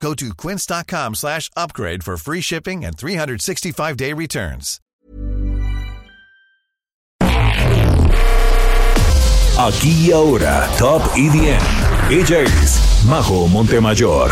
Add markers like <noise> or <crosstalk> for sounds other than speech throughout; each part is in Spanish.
Go to quince.com slash upgrade for free shipping and 365-day returns. Aquí y ahora, Top EDM. Es Majo Montemayor.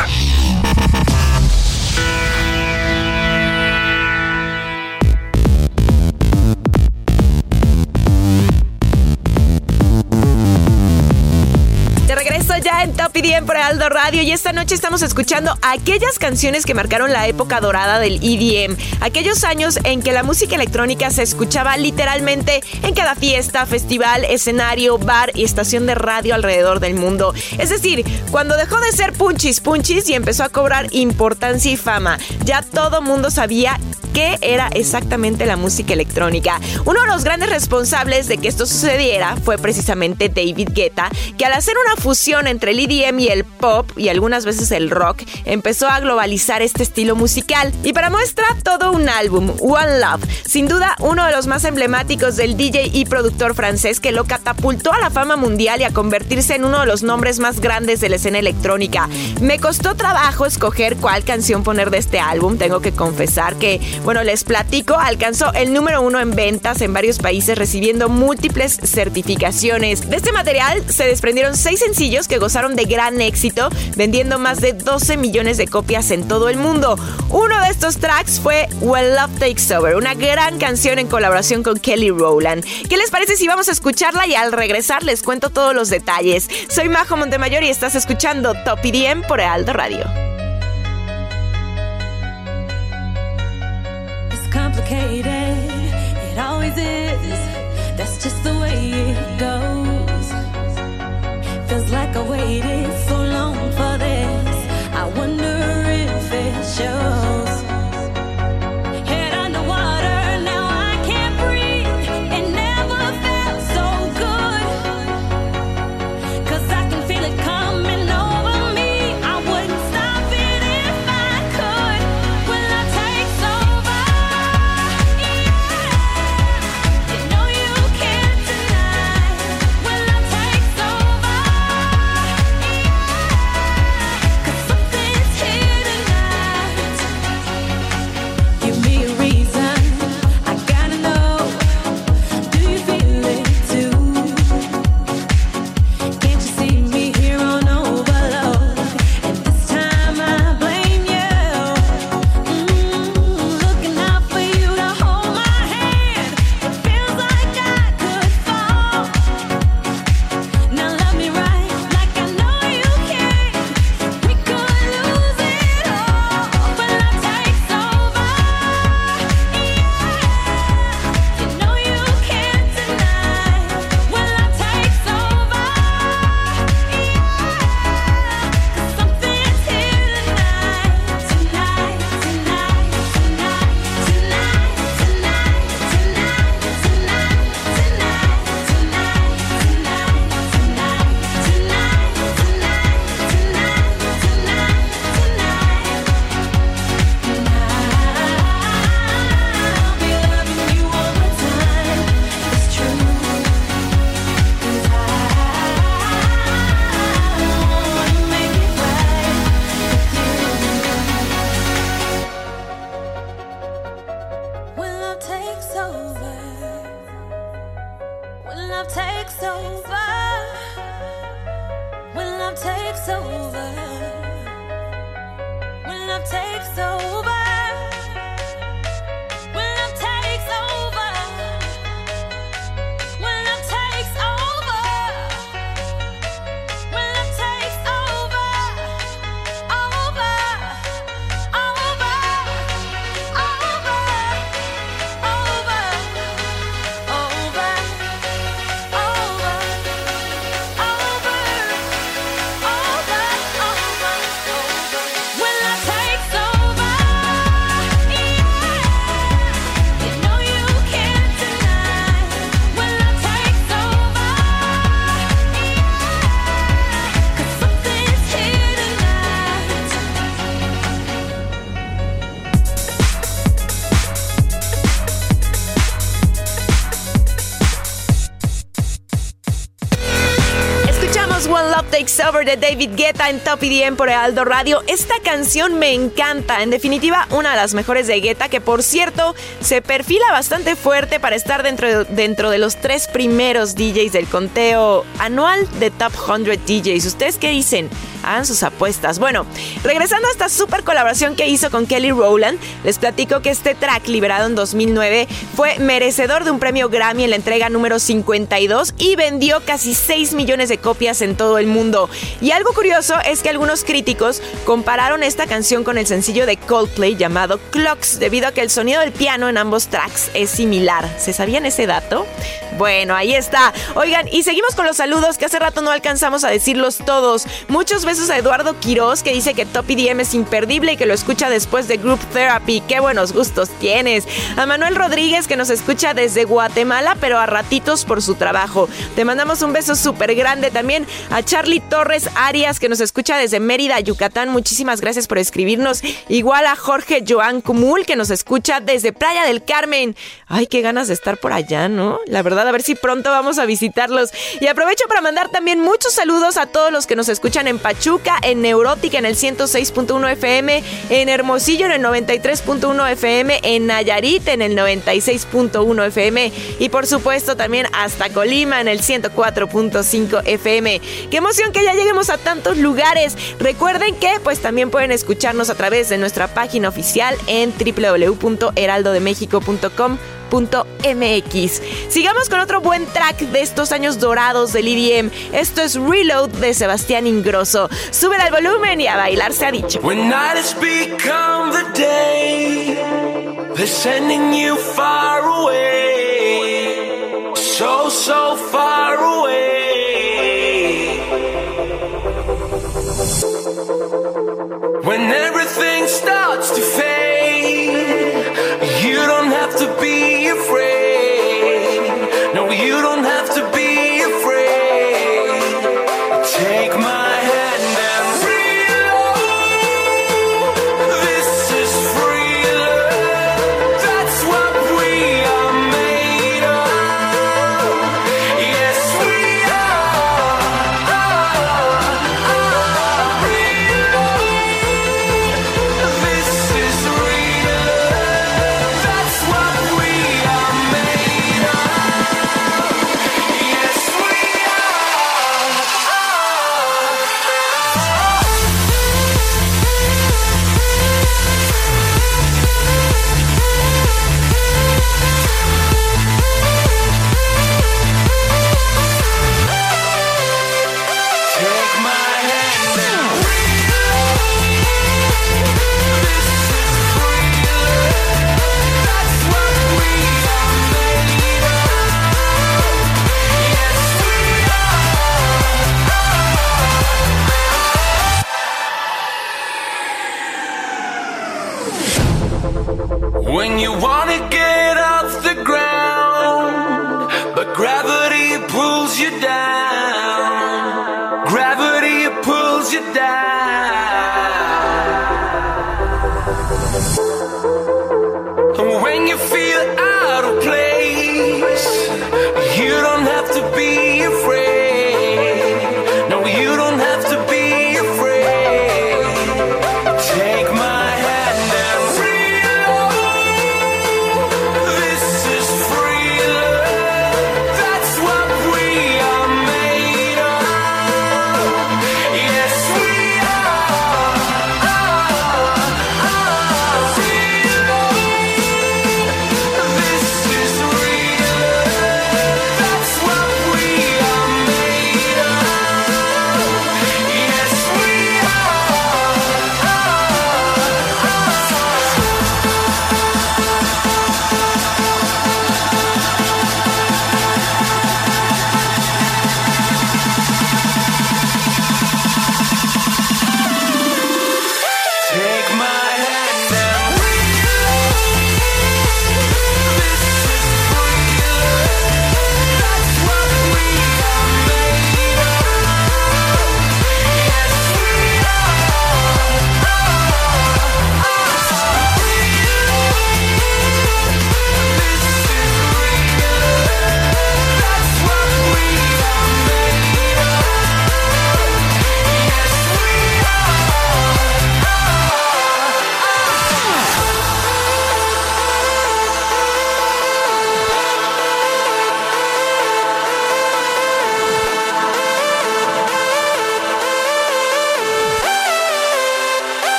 EDM por Aldo Radio y esta noche estamos escuchando aquellas canciones que marcaron la época dorada del EDM, aquellos años en que la música electrónica se escuchaba literalmente en cada fiesta, festival, escenario, bar y estación de radio alrededor del mundo. Es decir, cuando dejó de ser punchis punchis y empezó a cobrar importancia y fama, ya todo mundo sabía qué era exactamente la música electrónica. Uno de los grandes responsables de que esto sucediera fue precisamente David Guetta, que al hacer una fusión entre el EDM y el pop y algunas veces el rock, empezó a globalizar este estilo musical. Y para muestra todo un álbum, One Love, sin duda uno de los más emblemáticos del DJ y productor francés que lo catapultó a la fama mundial y a convertirse en uno de los nombres más grandes de la escena electrónica. Me costó trabajo escoger cuál canción poner de este álbum, tengo que confesar que bueno, les platico, alcanzó el número uno en ventas en varios países recibiendo múltiples certificaciones. De este material se desprendieron seis sencillos que gozaron de gran éxito, vendiendo más de 12 millones de copias en todo el mundo. Uno de estos tracks fue When Love Takes Over, una gran canción en colaboración con Kelly Rowland. ¿Qué les parece si vamos a escucharla y al regresar les cuento todos los detalles? Soy Majo Montemayor y estás escuchando Top IDM por Aldo Radio. Feels like I waited so long for this. I wonder if it shows. De David Guetta en Top EDM por Aldo Radio. Esta canción me encanta, en definitiva una de las mejores de Guetta que por cierto se perfila bastante fuerte para estar dentro, dentro de los tres primeros DJs del conteo anual de Top 100 DJs. ¿Ustedes qué dicen? Hagan sus apuestas. Bueno, regresando a esta super colaboración que hizo con Kelly Rowland, les platico que este track liberado en 2009 fue merecedor de un premio Grammy en la entrega número 52 y vendió casi 6 millones de copias en todo el mundo. Y algo curioso es que algunos críticos compararon esta canción con el sencillo de Coldplay llamado Clocks, debido a que el sonido del piano en ambos tracks es similar. ¿Se sabían ese dato? Bueno, ahí está. Oigan, y seguimos con los saludos que hace rato no alcanzamos a decirlos todos. Muchos a Eduardo Quiroz que dice que Top EDM es imperdible y que lo escucha después de Group Therapy. Qué buenos gustos tienes. A Manuel Rodríguez que nos escucha desde Guatemala, pero a ratitos por su trabajo. Te mandamos un beso súper grande también a Charlie Torres Arias que nos escucha desde Mérida, Yucatán. Muchísimas gracias por escribirnos. Igual a Jorge Joan Cumul que nos escucha desde Playa del Carmen. Ay, qué ganas de estar por allá, ¿no? La verdad, a ver si pronto vamos a visitarlos. Y aprovecho para mandar también muchos saludos a todos los que nos escuchan en En Neurótica en el 106.1 FM, en Hermosillo en el 93.1 FM, en Nayarit en el 96.1 FM y por supuesto también hasta Colima en el 104.5 FM. Qué emoción que ya lleguemos a tantos lugares. Recuerden que pues también pueden escucharnos a través de nuestra página oficial en www.heraldodemexico.com MX. Sigamos con otro buen track de estos años dorados del EDM. Esto es Reload de Sebastián Ingrosso. Sube al volumen y a bailar se ha dicho. When night has become the day, they're sending you far away, so so far away. you feel?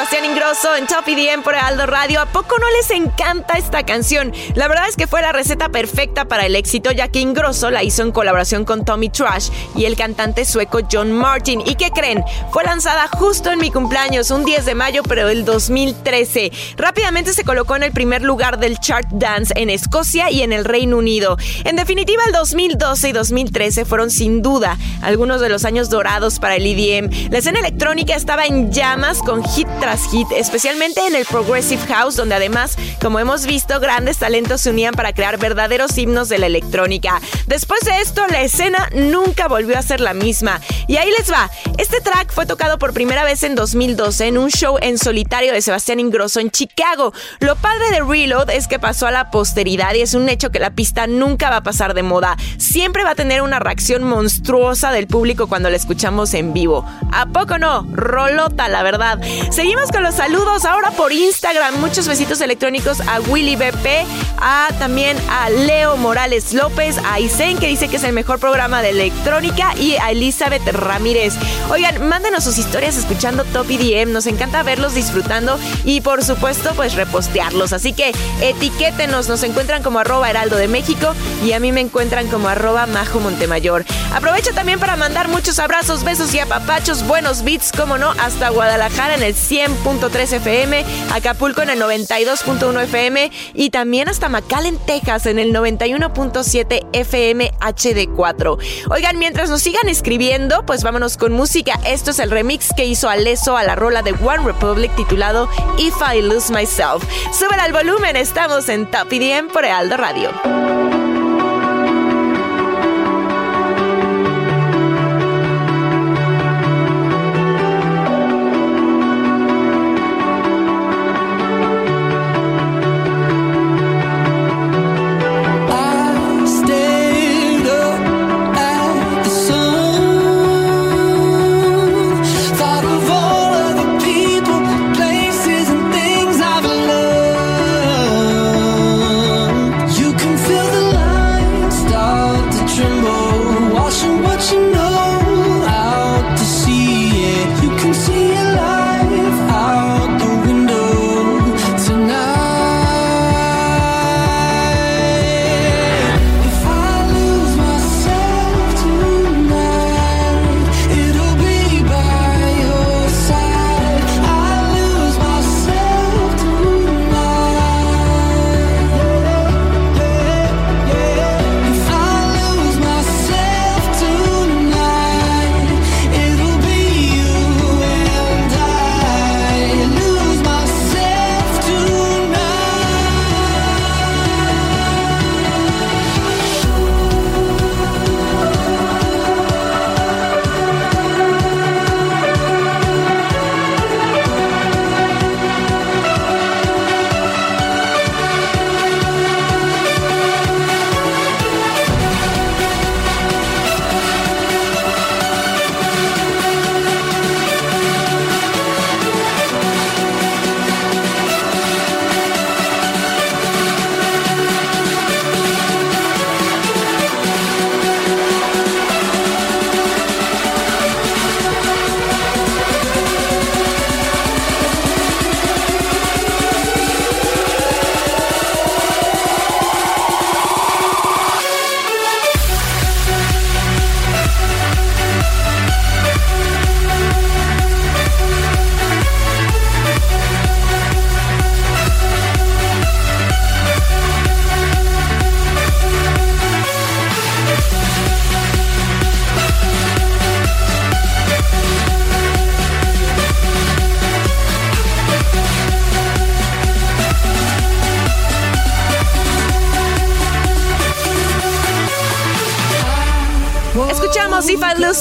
Ingrosso en Top EDM por Aldo Radio. ¿A poco no les encanta esta canción? La verdad es que fue la receta perfecta para el éxito, ya que Ingrosso la hizo en colaboración con Tommy Trash y el cantante sueco John Martin. ¿Y qué creen? Fue lanzada justo en mi cumpleaños, un 10 de mayo, pero del 2013. Rápidamente se colocó en el primer lugar del chart dance en Escocia y en el Reino Unido. En definitiva, el 2012 y 2013 fueron sin duda algunos de los años dorados para el EDM. La escena electrónica estaba en llamas con hit tras hit, especialmente en el Progressive House, donde además, como hemos visto, grandes talentos se unían para crear verdaderos himnos de la electrónica. Después de esto, la escena nunca volvió a ser la misma. Y ahí les va. Este track fue tocado por primera vez en 2012 en un show en solitario de Sebastián Ingrosso en Chicago. Lo padre de Reload es que pasó a la posteridad y es un hecho que la pista nunca va a pasar de moda. Siempre va a tener una reacción monstruosa del público cuando la escuchamos en vivo. ¿A poco no? Rolota, la verdad. Seguimos con los saludos ahora por Instagram. Muchos besitos electrónicos a Willy BP, a también a Leo Morales López, a Isen que dice que es el mejor programa de electrónica y a Elizabeth Ramírez. Oigan, mándenos sus historias escuchando Top EDM. Nos encanta verlos disfrutando y por supuesto pues repostearlos. Así que etiquétenos. Nos encuentran como arroba heraldo de México y a mí me encuentran como arroba majo Montemayor. Aprovecho también para mandar muchos abrazos, besos y apapachos, buenos beats, como no, hasta Guadalajara en el 100.3 FM, Acapulco en el 92.1 FM y también hasta McAllen, Texas en el 91.7 FM HD4. Oigan, mientras nos sigan escribiendo, pues vámonos con música. Esto es el remix que hizo Aleso a la rola de One Republic titulado If I Lose Myself. Súbela al volumen, estamos en Top EDM por Aldo Radio.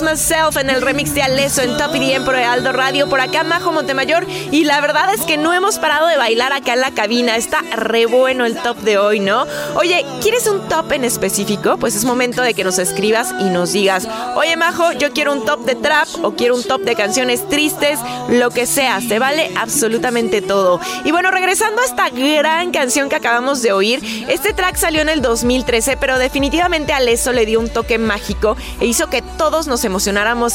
Myself en el remix de Aleso en Top EDM por Aldo Radio. Por acá, Majo Montemayor. Y la verdad es que no hemos parado de bailar acá en la cabina. Está re bueno el top de hoy, ¿no? Oye, ¿quieres un top en específico? Pues es momento de que nos escribas y nos digas, oye, Majo, yo quiero un top de trap o quiero un top de canciones tristes, lo que sea. Se vale absolutamente todo. Y bueno, regresando a esta gran canción que acabamos de oír, este track salió en el 2013, pero definitivamente Aleso le dio un toque mágico e hizo que todos nos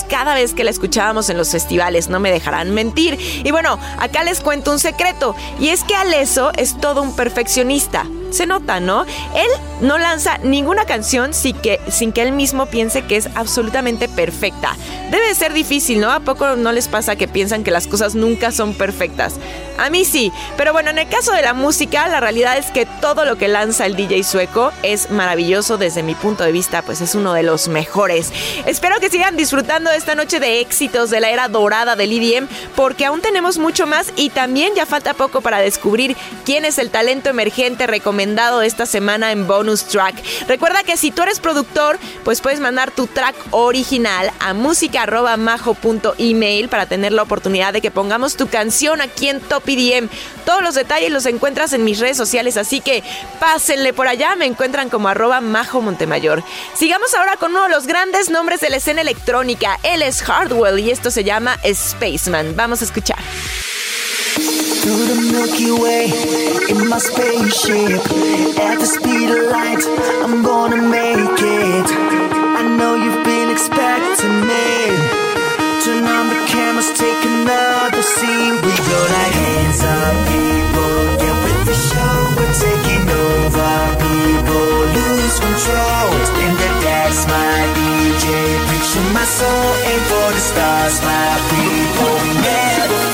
cada vez que la escuchábamos en los festivales, no me dejarán mentir. Y bueno, acá les cuento un secreto, y es que Aleso es todo un perfeccionista se nota, ¿no? Él no lanza ninguna canción sin que, sin que él mismo piense que es absolutamente perfecta. Debe ser difícil, ¿no? ¿A poco no les pasa que piensan que las cosas nunca son perfectas? A mí sí, pero bueno, en el caso de la música, la realidad es que todo lo que lanza el DJ sueco es maravilloso desde mi punto de vista, pues es uno de los mejores. Espero que sigan disfrutando esta noche de éxitos de la era dorada del EDM, porque aún tenemos mucho más y también ya falta poco para descubrir quién es el talento emergente recomendado esta semana en bonus track. Recuerda que si tú eres productor, pues puedes mandar tu track original a música@majo.email para tener la oportunidad de que pongamos tu canción aquí en Top EDM. Todos los detalles los encuentras en mis redes sociales, así que pásenle por allá, me encuentran como arroba Majo Montemayor. Sigamos ahora con uno de los grandes nombres de la escena electrónica. Él es Hardwell y esto se llama Spaceman. Vamos a escuchar. Through the Milky Way in my spaceship. At the speed of light, I'm gonna make it. I know you've been expecting me. Turn on the cameras, take another scene. We go like hands up, people Get with the show, we're taking over People lose control. In the dance, my DJ Preaching my soul, aim for the stars My people, never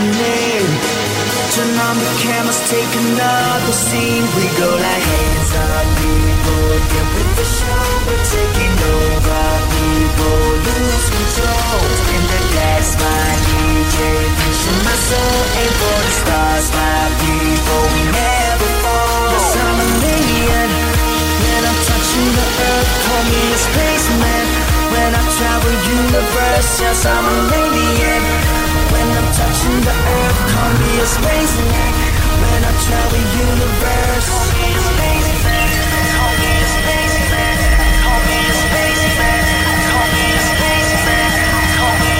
me Turn on the cameras, take another scene. We go like hands up, people Get with the show, we're taking over People lose control. In the gas, my DJ Pushing my soul, aim for the stars My people, we never fall. Yes, I'm a million When I'm touching the earth, call me a spaceman. When I travel universe, yes, I'm an alien When I'm touching the earth, call me a spaceman When I travel the universe Call me a spaceman Call me a Call me a Call me a Call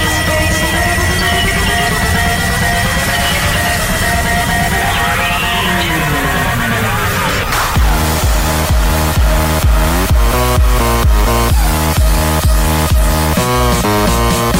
me a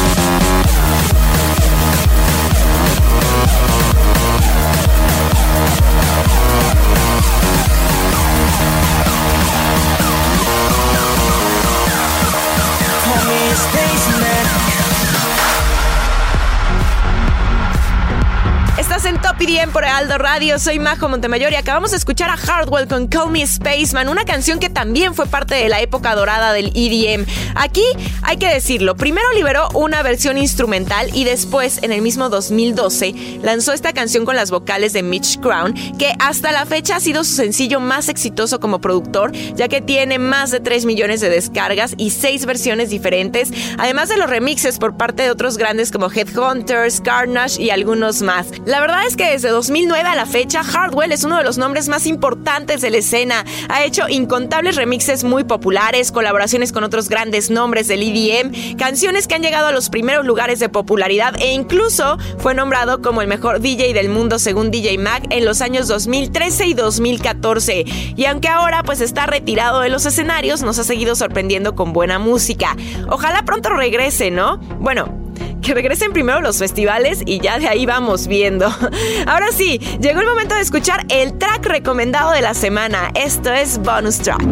en Top EDM por Aldo Radio, soy Majo Montemayor y acabamos de escuchar a Hardwell con Call Me Spaceman, una canción que también fue parte de la época dorada del EDM. Aquí hay que decirlo, primero liberó una versión instrumental y después, en el mismo 2012, lanzó esta canción con las vocales de Mitch Crown, que hasta la fecha ha sido su sencillo más exitoso como productor, ya que tiene más de 3 millones de descargas y 6 versiones diferentes, además de los remixes por parte de otros grandes como Headhunters, Carnage y algunos más. La verdad es que desde 2009 a la fecha, Hardwell es uno de los nombres más importantes de la escena. Ha hecho incontables remixes muy populares, colaboraciones con otros grandes nombres del EDM, canciones que han llegado a los primeros lugares de popularidad e incluso fue nombrado como el mejor DJ del mundo según DJ Mag en los años 2013 y 2014. Y aunque ahora pues está retirado de los escenarios, nos ha seguido sorprendiendo con buena música. Ojalá pronto regrese, ¿no? Bueno, que regresen primero los festivales y ya de ahí vamos viendo. <laughs> Ahora sí, llegó el momento de escuchar el track recomendado de la semana. Esto es Bonus Track.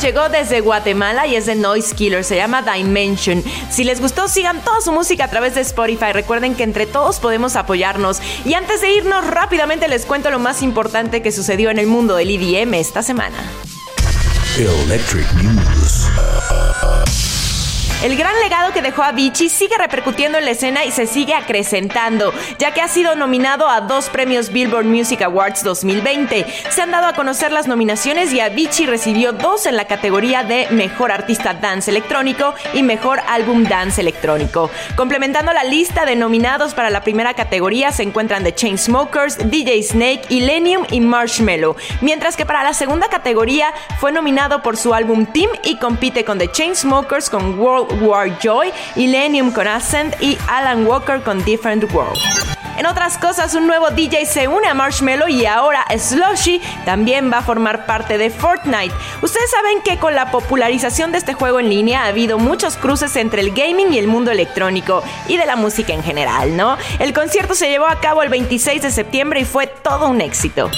Llegó desde Guatemala y es de Noise Killer, se llama Dimension. Si les gustó, sigan toda su música a través de Spotify. Recuerden que entre todos podemos apoyarnos. Y antes de irnos, rápidamente les cuento lo más importante que sucedió en el mundo del EDM esta semana. Electric News. El gran legado que dejó Avicii sigue repercutiendo en la escena y se sigue acrecentando, ya que ha sido nominado a dos premios Billboard Music Awards 2020. Se han dado a conocer las nominaciones y Avicii recibió dos en la categoría de Mejor Artista Dance Electrónico y Mejor Álbum Dance Electrónico. Complementando la lista de nominados para la primera categoría se encuentran The Chainsmokers, DJ Snake, Illenium y Marshmello, mientras que para la segunda categoría fue nominado por su álbum Team y compite con The Chainsmokers con World War Joy, Illenium con Ascent y Alan Walker con Different World. En otras cosas, un nuevo DJ se une a Marshmello y ahora Slushy también va a formar parte de Fortnite. Ustedes saben que con la popularización de este juego en línea ha habido muchos cruces entre el gaming y el mundo electrónico y de la música en general, ¿no? El concierto se llevó a cabo el 26 de septiembre y fue todo un éxito.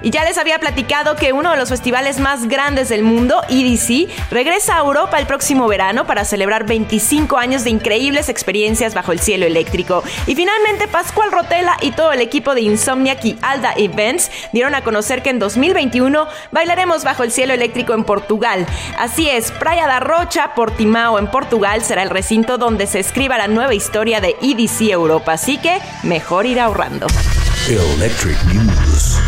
Y ya les había platicado que uno de los festivales más grandes del mundo, EDC, regresa a Europa el próximo verano para celebrar 25 años de increíbles experiencias bajo el cielo eléctrico. Y finalmente Pascual Y todo el equipo de Insomniac y Alda Events dieron a conocer que en 2021 bailaremos bajo el cielo eléctrico en Portugal. Así es, Praia da Rocha, Portimao en Portugal será el recinto donde se escriba la nueva historia de EDC Europa, así que mejor ir ahorrando. Electric News.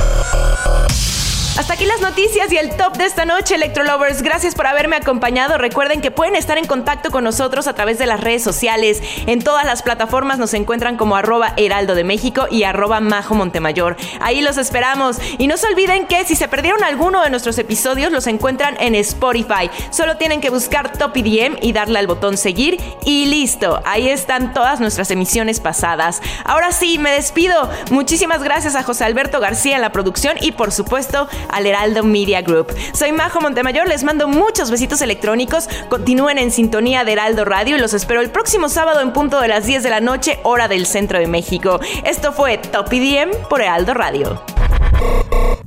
Hasta aquí las noticias y el top de esta noche, Electrolovers. Gracias por haberme acompañado. Recuerden que pueden estar en contacto con nosotros a través de las redes sociales. En todas las plataformas nos encuentran como arroba heraldo de México y arroba majo Montemayor. Ahí los esperamos. Y no se olviden que si se perdieron alguno de nuestros episodios, los encuentran en Spotify. Solo tienen que buscar Top IDM y darle al botón seguir y listo. Ahí están todas nuestras emisiones pasadas. Ahora sí, me despido. Muchísimas gracias a José Alberto García en la producción y por supuesto al Heraldo Media Group. Soy Majo Montemayor, les mando muchos besitos electrónicos. Continúen en sintonía de Heraldo Radio y los espero el próximo sábado en punto de las 10 de la noche, hora del centro de México. Esto fue Top EDM por Heraldo Radio.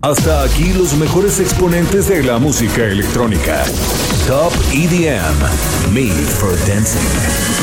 Hasta aquí los mejores exponentes de la música electrónica. Top EDM, Made for Dancing.